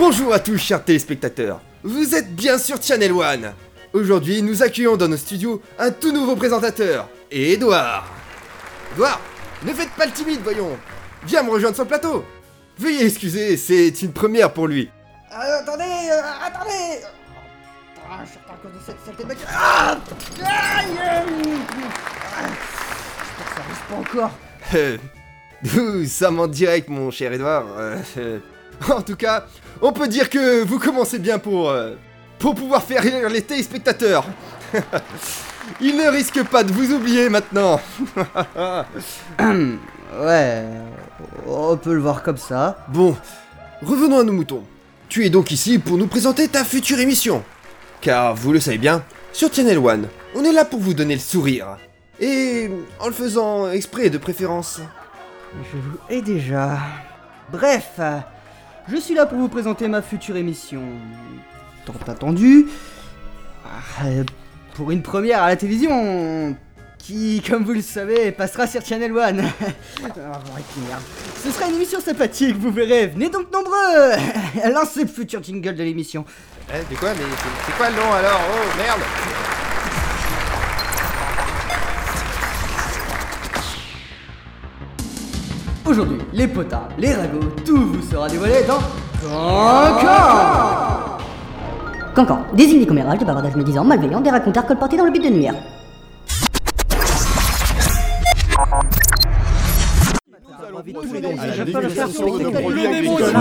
Bonjour à tous chers téléspectateurs, vous êtes bien sur Channel One. Aujourd'hui nous accueillons dans nos studios un tout nouveau présentateur, Edouard. Edouard, ne faites pas le timide voyons, viens me rejoindre sur le plateau. Veuillez excuser, c'est une première pour lui. Euh, attendez, euh, attendez Ah, je suis à cause de cette saleté de. Ah Aïe J'espère que ça arrive pas encore. Euh, Doucement direct mon cher Edouard. Euh, euh, en tout cas, on peut dire que vous commencez bien pour, euh, pour pouvoir faire rire les téléspectateurs. Il ne risque pas de vous oublier maintenant. Ouais, on peut le voir comme ça. Bon, revenons à nos moutons. Tu es donc ici pour nous présenter ta future émission. Car vous le savez bien, sur Channel One, on est là pour vous donner le sourire. Et en le faisant exprès de préférence. Je vous hais déjà. Bref, je suis là pour vous présenter ma future émission. Tant attendue. Ah, Pour une première à la télévision. Qui, comme vous le savez, passera sur Channel One. Ah. Ce sera une émission sympathique, vous verrez. Venez donc nombreux. Lancez le futur jingle de l'émission. Eh, c'est quoi Mais c'est quoi le nom alors? Oh merde Aujourd'hui, les potas, les ragots, tout vous sera dévoilé dans Cancan Cancan, des hymnes commérages, des bavardages médisants, malveillants, des racontars colportés dans le but de nuire. produits agricoles.